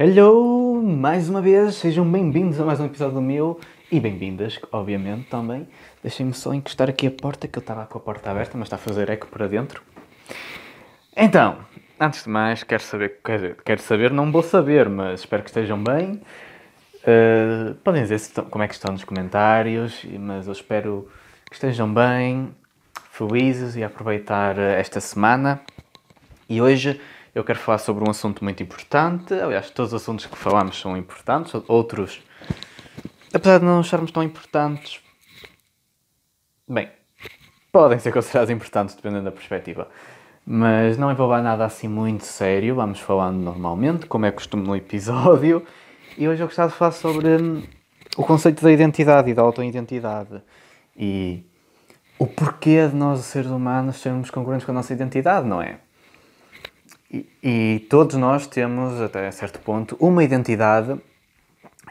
Hello! Mais uma vez, sejam bem-vindos a mais um episódio meu e bem-vindas, obviamente, também. Deixem-me só encostar aqui a porta, que eu estava com a porta aberta, mas está a fazer eco para dentro. Então, antes de mais, quero saber, quer dizer, quero saber, não vou saber, mas espero que estejam bem. Uh, podem dizer estão, como é que estão nos comentários, mas eu espero que estejam bem, felizes e aproveitar esta semana. E hoje eu quero falar sobre um assunto muito importante. Aliás, todos os assuntos que falamos são importantes, outros, apesar de não acharmos tão importantes, bem, podem ser considerados importantes dependendo da perspectiva. Mas não envolver nada assim muito sério, vamos falando normalmente, como é costume no episódio. E hoje eu gostava de falar sobre hum, o conceito da identidade e da auto-identidade. E o porquê de nós, seres humanos, sermos congruentes com a nossa identidade, não é? E, todos nós temos, até certo ponto, uma identidade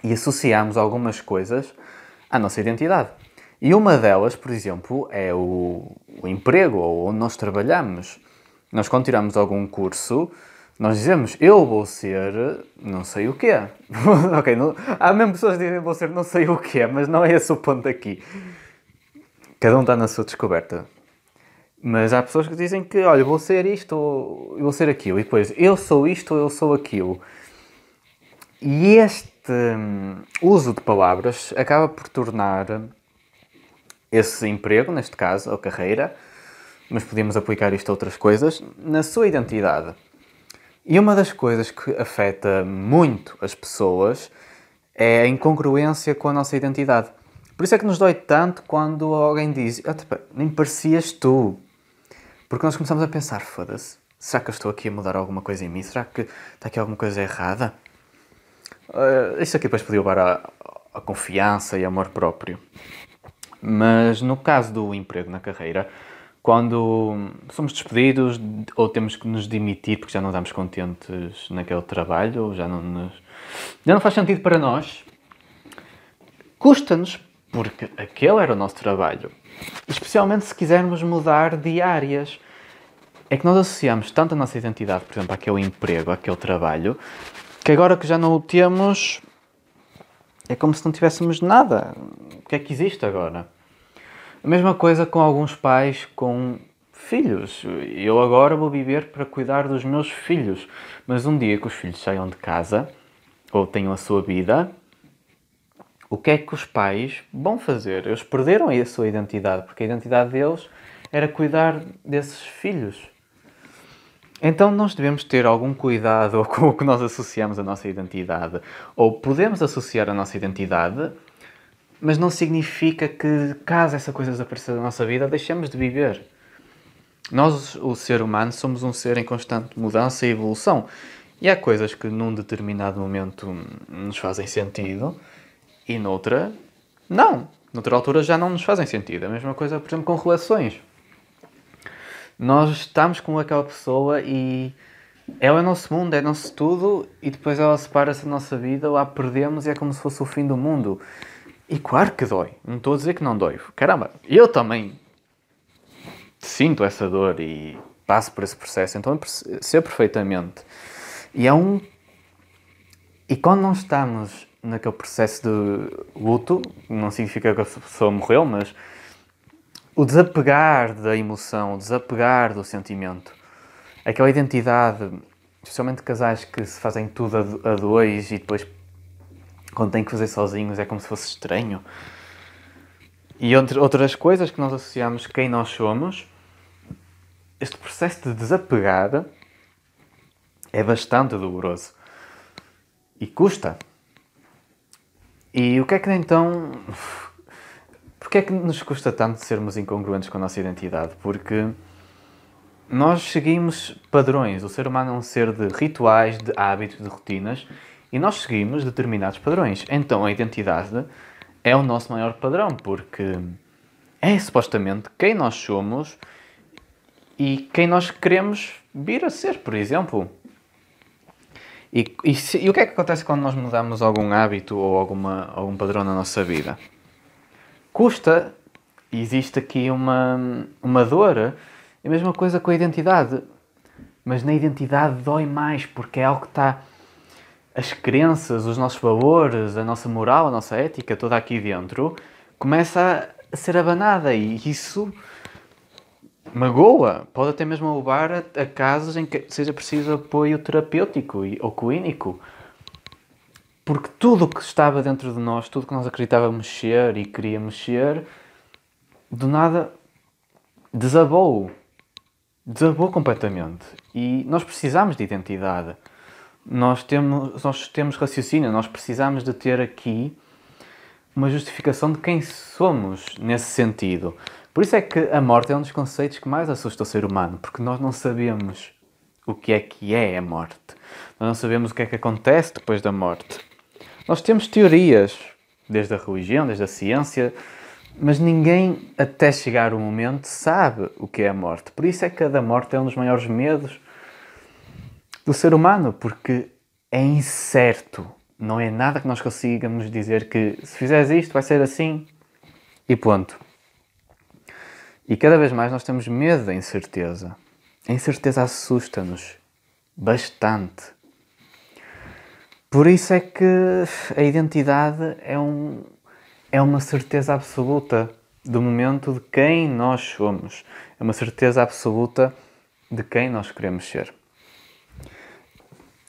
e associamos algumas coisas à nossa identidade. E uma delas, por exemplo, é o, o emprego ou onde nós trabalhamos. Nós, quando tiramos algum curso, nós dizemos eu vou ser não sei o quê. ok, não, há mesmo pessoas que dizem vou ser não sei o quê, mas não é esse o ponto aqui. Cada um está na sua descoberta. Mas há pessoas que dizem que, olha, vou ser isto ou vou ser aquilo. E depois, eu sou isto ou eu sou aquilo. E este hum, uso de palavras acaba por tornar esse emprego, neste caso, ou carreira, mas podemos aplicar isto a outras coisas, na sua identidade. E uma das coisas que afeta muito as pessoas é a incongruência com a nossa identidade. Por isso é que nos dói tanto quando alguém diz: ah, nem parecias tu. Porque nós começamos a pensar, foda-se, será que eu estou aqui a mudar alguma coisa em mim? Será que está aqui alguma coisa errada? Uh, isto aqui depois podia levar a, a confiança e amor próprio. Mas no caso do emprego na carreira, quando somos despedidos ou temos que nos demitir porque já não estamos contentes naquele trabalho, ou já não, nos, já não faz sentido para nós, custa-nos porque aquele era o nosso trabalho. Especialmente se quisermos mudar de áreas. É que nós associamos tanto a nossa identidade, por exemplo, àquele emprego, àquele trabalho, que agora que já não o temos, é como se não tivéssemos nada. O que é que existe agora? A mesma coisa com alguns pais com filhos. Eu agora vou viver para cuidar dos meus filhos. Mas um dia que os filhos saiam de casa ou tenham a sua vida, o que é que os pais vão fazer? Eles perderam a sua identidade, porque a identidade deles era cuidar desses filhos. Então nós devemos ter algum cuidado com o que nós associamos à nossa identidade. Ou podemos associar a nossa identidade, mas não significa que, caso essa coisa desapareça da nossa vida, deixemos de viver. Nós, o ser humano, somos um ser em constante mudança e evolução. E há coisas que num determinado momento nos fazem sentido e noutra, não. Noutra altura já não nos fazem sentido. A mesma coisa, por exemplo, com relações. Nós estamos com aquela pessoa e ela é nosso mundo, é nosso tudo, e depois ela separa-se da nossa vida, lá perdemos e é como se fosse o fim do mundo. E claro que dói. Não estou a dizer que não dói. Caramba, eu também sinto essa dor e passo por esse processo, então sei perfeitamente. E é um. E quando não estamos naquele processo de luto, não significa que a pessoa morreu, mas o desapegar da emoção, o desapegar do sentimento, aquela identidade, especialmente casais que se fazem tudo a dois e depois quando têm que fazer sozinhos é como se fosse estranho. E entre outras coisas que nós associamos quem nós somos, este processo de desapegar é bastante doloroso. E custa. E o que é que então. Porquê é que nos custa tanto sermos incongruentes com a nossa identidade? Porque nós seguimos padrões. O ser humano é um ser de rituais, de hábitos, de rotinas e nós seguimos determinados padrões. Então a identidade é o nosso maior padrão, porque é supostamente quem nós somos e quem nós queremos vir a ser, por exemplo. E, e, se, e, o que é que acontece quando nós mudamos algum hábito ou alguma, algum padrão na nossa vida? Custa, existe aqui uma, uma dor. A mesma coisa com a identidade. mas na identidade dói mais, porque é algo que está. As crenças, os nossos valores, a nossa moral, a nossa ética, toda aqui dentro, começa a ser abanada e isso magoa. Pode até mesmo levar a, a casos em que seja preciso apoio terapêutico ou clínico. Porque tudo o que estava dentro de nós, tudo que nós acreditávamos ser e queríamos ser, do nada desabou. Desabou completamente. E nós precisamos de identidade. Nós temos, nós temos raciocínio, nós precisamos de ter aqui uma justificação de quem somos nesse sentido. Por isso é que a morte é um dos conceitos que mais assusta o ser humano, porque nós não sabemos o que é que é a morte. Nós não sabemos o que é que acontece depois da morte. Nós temos teorias, desde a religião, desde a ciência, mas ninguém, até chegar o momento, sabe o que é a morte. Por isso é que a da morte é um dos maiores medos do ser humano, porque é incerto. Não é nada que nós consigamos dizer que se fizeres isto vai ser assim e ponto. E cada vez mais nós temos medo da incerteza. A incerteza assusta-nos bastante. Por isso é que a identidade é, um, é uma certeza absoluta do momento de quem nós somos. É uma certeza absoluta de quem nós queremos ser.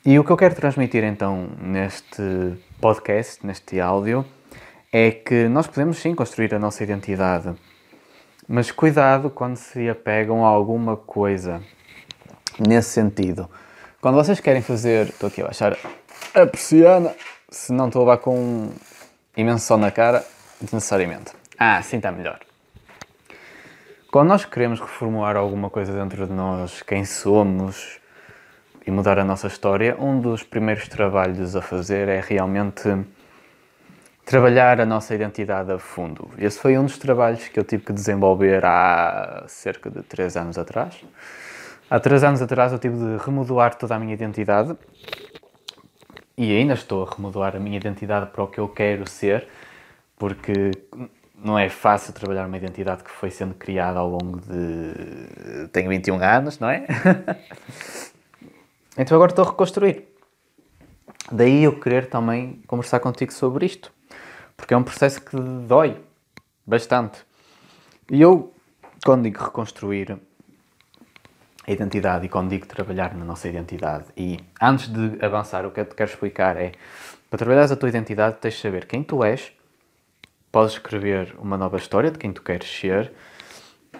E o que eu quero transmitir então neste podcast, neste áudio, é que nós podemos sim construir a nossa identidade, mas cuidado quando se apegam a alguma coisa nesse sentido. Quando vocês querem fazer. Estou aqui a baixar a persiana, se não estou a levar com um imenso sol na cara, desnecessariamente. Ah, sim está melhor. Quando nós queremos reformular alguma coisa dentro de nós, quem somos e mudar a nossa história, um dos primeiros trabalhos a fazer é realmente trabalhar a nossa identidade a fundo. Esse foi um dos trabalhos que eu tive que desenvolver há cerca de 3 anos atrás. Há 3 anos atrás eu tive de remodelar toda a minha identidade e ainda estou a remodelar a minha identidade para o que eu quero ser, porque não é fácil trabalhar uma identidade que foi sendo criada ao longo de. Tenho 21 anos, não é? então agora estou a reconstruir. Daí eu querer também conversar contigo sobre isto, porque é um processo que dói bastante. E eu, quando digo reconstruir, a identidade e quando digo trabalhar na nossa identidade. E antes de avançar, o que eu te quero explicar é: para trabalhares a tua identidade, tens de saber quem tu és, podes escrever uma nova história de quem tu queres ser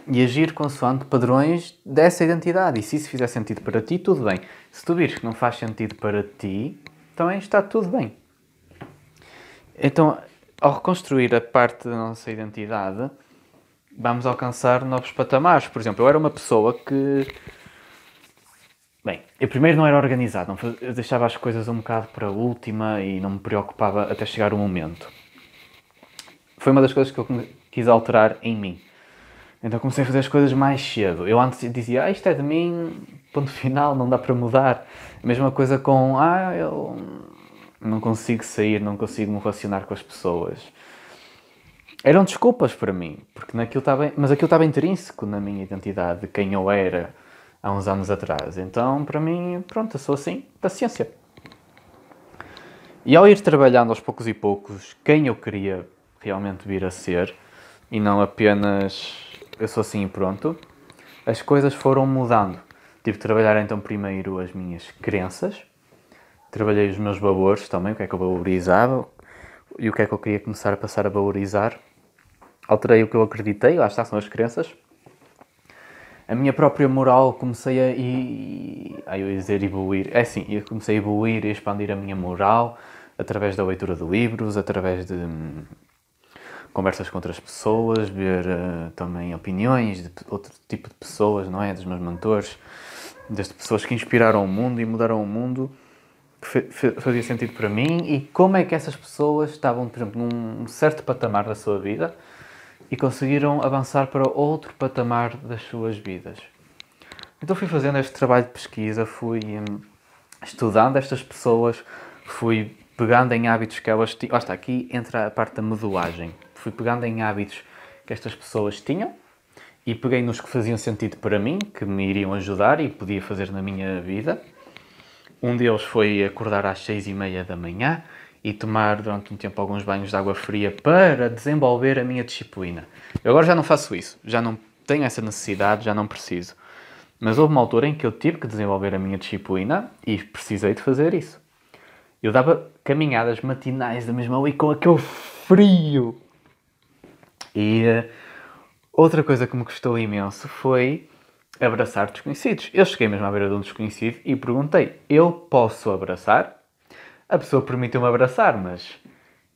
e agir consoante padrões dessa identidade. E se isso fizer sentido para ti, tudo bem. Se tu vires que não faz sentido para ti, também está tudo bem. Então, ao reconstruir a parte da nossa identidade, vamos alcançar novos patamares. Por exemplo, eu era uma pessoa que Bem, eu primeiro não era organizado, não, eu deixava as coisas um bocado para a última e não me preocupava até chegar o momento. Foi uma das coisas que eu quis alterar em mim. Então comecei a fazer as coisas mais cedo. Eu antes dizia, ah, isto é de mim, ponto final, não dá para mudar. A mesma coisa com, ah, eu não consigo sair, não consigo me relacionar com as pessoas. Eram desculpas para mim, porque naquilo estava, mas aquilo estava intrínseco na minha identidade, de quem eu era há uns anos atrás. Então, para mim, pronto, eu sou assim, paciência. E ao ir trabalhando aos poucos e poucos quem eu queria realmente vir a ser, e não apenas eu sou assim e pronto, as coisas foram mudando. Tive de trabalhar então primeiro as minhas crenças, trabalhei os meus valores também, o que é que eu valorizava e o que é que eu queria começar a passar a valorizar. Alterei o que eu acreditei, lá está, são as crenças a minha própria moral comecei a. E, ai, eu ia dizer evoluir. É assim, eu comecei a evoluir e expandir a minha moral através da leitura de livros, através de hum, conversas com outras pessoas, ver uh, também opiniões de outro tipo de pessoas, não é? Dos meus mentores, das pessoas que inspiraram o mundo e mudaram o mundo, que fazia sentido para mim e como é que essas pessoas estavam, por exemplo, num certo patamar da sua vida e conseguiram avançar para outro patamar das suas vidas. Então fui fazendo este trabalho de pesquisa, fui hum, estudando estas pessoas, fui pegando em hábitos que elas tinham. está, aqui entra a parte da modelagem. Fui pegando em hábitos que estas pessoas tinham e peguei nos que faziam sentido para mim, que me iriam ajudar e podia fazer na minha vida. Um deles foi acordar às seis e meia da manhã e tomar durante um tempo alguns banhos de água fria para desenvolver a minha disciplina. Eu agora já não faço isso, já não tenho essa necessidade, já não preciso. Mas houve uma altura em que eu tive que desenvolver a minha disciplina e precisei de fazer isso. Eu dava caminhadas matinais da mesma e com aquele frio. E uh, outra coisa que me custou imenso foi abraçar desconhecidos. Eu cheguei mesmo à beira de um desconhecido e perguntei: Eu posso abraçar? A pessoa permitiu-me abraçar, mas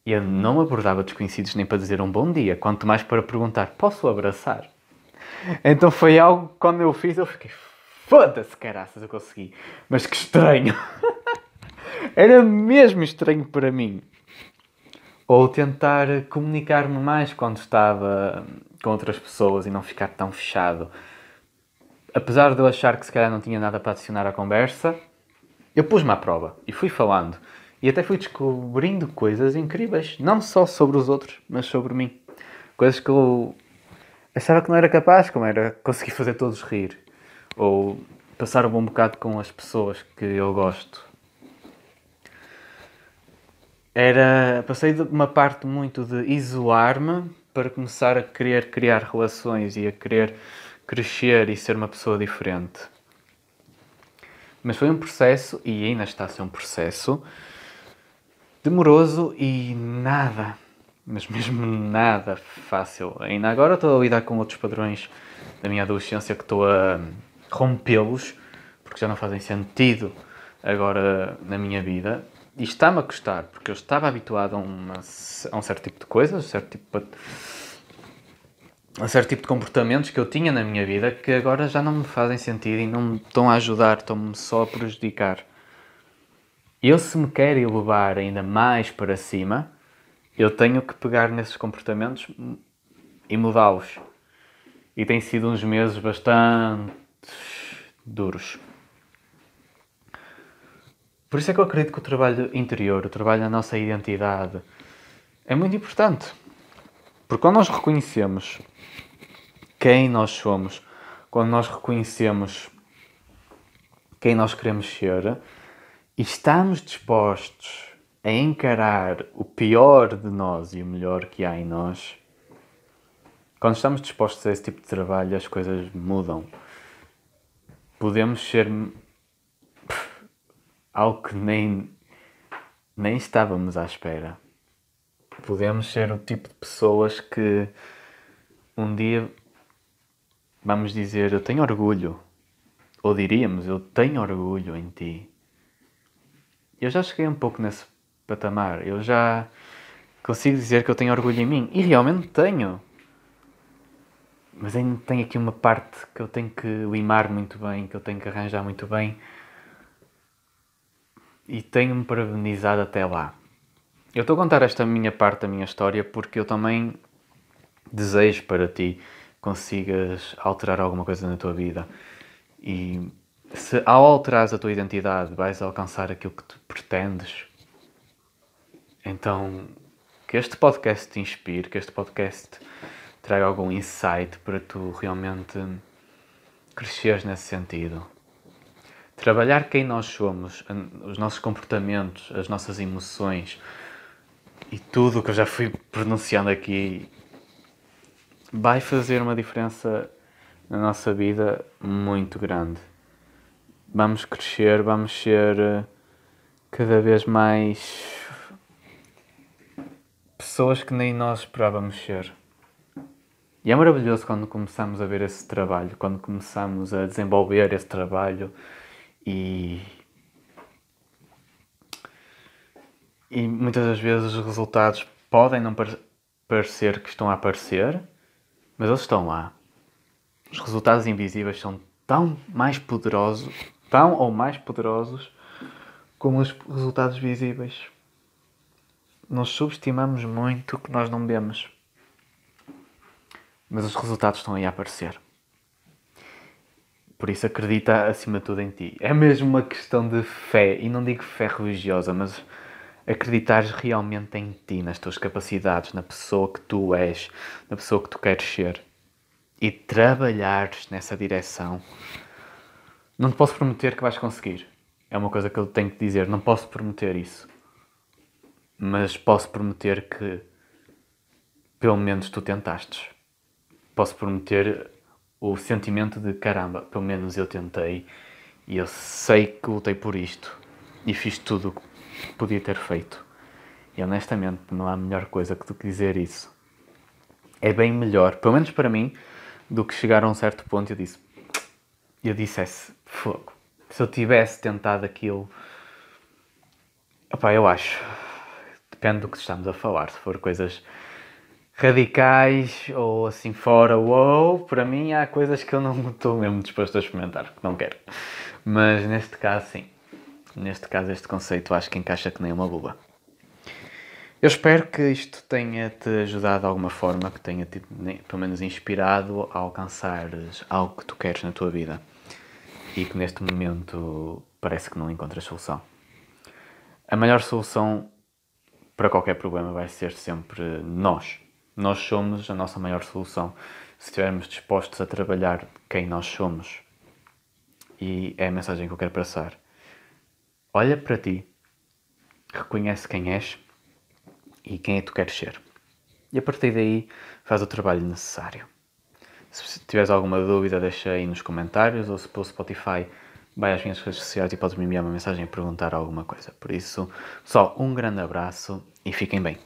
eu não abordava desconhecidos nem para dizer um bom dia, quanto mais para perguntar: Posso abraçar? Então foi algo, quando eu fiz, eu fiquei: Foda-se, caraças, eu consegui. Mas que estranho! Era mesmo estranho para mim. Ou tentar comunicar-me mais quando estava com outras pessoas e não ficar tão fechado. Apesar de eu achar que se calhar não tinha nada para adicionar à conversa, eu pus-me à prova e fui falando. E até fui descobrindo coisas incríveis, não só sobre os outros, mas sobre mim. Coisas que eu achava que não era capaz, como era conseguir fazer todos rir. Ou passar um bom bocado com as pessoas que eu gosto era passei de uma parte muito de isolar-me para começar a querer criar relações e a querer crescer e ser uma pessoa diferente. Mas foi um processo, e ainda está a ser um processo, demoroso e nada, mas mesmo nada fácil. Ainda agora estou a lidar com outros padrões da minha adolescência que estou a rompê-los, porque já não fazem sentido agora na minha vida. E está-me a custar, porque eu estava habituado a, uma, a, um certo tipo de coisas, um certo tipo de, um certo tipo de comportamentos que eu tinha na minha vida que agora já não me fazem sentido e não me estão a ajudar, estão-me só a prejudicar. Eu, se me quero elevar ainda mais para cima, eu tenho que pegar nesses comportamentos e mudá-los. E tem sido uns meses bastante duros. Por isso é que eu acredito que o trabalho interior, o trabalho na nossa identidade, é muito importante. Porque quando nós reconhecemos quem nós somos, quando nós reconhecemos quem nós queremos ser e estamos dispostos a encarar o pior de nós e o melhor que há em nós, quando estamos dispostos a esse tipo de trabalho, as coisas mudam. Podemos ser algo que nem, nem estávamos à espera. Podemos ser o tipo de pessoas que um dia vamos dizer eu tenho orgulho. Ou diríamos eu tenho orgulho em ti. Eu já cheguei um pouco nesse patamar. Eu já consigo dizer que eu tenho orgulho em mim. E realmente tenho. Mas ainda tem aqui uma parte que eu tenho que limar muito bem, que eu tenho que arranjar muito bem e tenho-me parabenizado até lá. Eu estou a contar esta minha parte da minha história porque eu também desejo para ti consigas alterar alguma coisa na tua vida. E se ao alterares a tua identidade vais alcançar aquilo que tu pretendes, então que este podcast te inspire, que este podcast traga algum insight para tu realmente cresceres nesse sentido trabalhar quem nós somos, os nossos comportamentos, as nossas emoções e tudo o que eu já fui pronunciando aqui vai fazer uma diferença na nossa vida muito grande. Vamos crescer, vamos ser eh, cada vez mais pessoas que nem nós esperávamos ser. E é maravilhoso quando começamos a ver esse trabalho, quando começamos a desenvolver esse trabalho, e, e muitas das vezes os resultados podem não parecer que estão a aparecer, mas eles estão lá. Os resultados invisíveis são tão mais poderosos, tão ou mais poderosos como os resultados visíveis. Nós subestimamos muito o que nós não vemos. Mas os resultados estão aí a aparecer. Por isso acredita acima de tudo em ti. É mesmo uma questão de fé, e não digo fé religiosa, mas acreditares realmente em ti, nas tuas capacidades, na pessoa que tu és, na pessoa que tu queres ser. e trabalhares nessa direção, não te posso prometer que vais conseguir. É uma coisa que eu tenho que dizer, não posso prometer isso. Mas posso prometer que pelo menos tu tentastes. Posso prometer o sentimento de caramba, pelo menos eu tentei e eu sei que lutei por isto e fiz tudo o que podia ter feito. E honestamente, não há melhor coisa do que dizer isso. É bem melhor, pelo menos para mim, do que chegar a um certo ponto e eu disse, eu dissesse, fogo, se eu tivesse tentado aquilo, opá, eu acho, depende do que estamos a falar, se for coisas radicais ou assim fora, ou para mim há coisas que eu não estou mesmo disposto a experimentar, que não quero. Mas neste caso, sim. Neste caso, este conceito acho que encaixa que nem uma luva. Eu espero que isto tenha-te ajudado de alguma forma, que tenha te pelo menos inspirado a alcançares algo que tu queres na tua vida e que neste momento parece que não encontras solução. A melhor solução para qualquer problema vai ser sempre nós. Nós somos a nossa maior solução. Se estivermos dispostos a trabalhar quem nós somos, e é a mensagem que eu quero passar. Olha para ti, reconhece quem és e quem é que tu queres ser. E a partir daí faz o trabalho necessário. Se tiveres alguma dúvida, deixa aí nos comentários ou se pelo Spotify, vai às minhas redes sociais e podes me enviar uma mensagem e perguntar alguma coisa. Por isso, só um grande abraço e fiquem bem.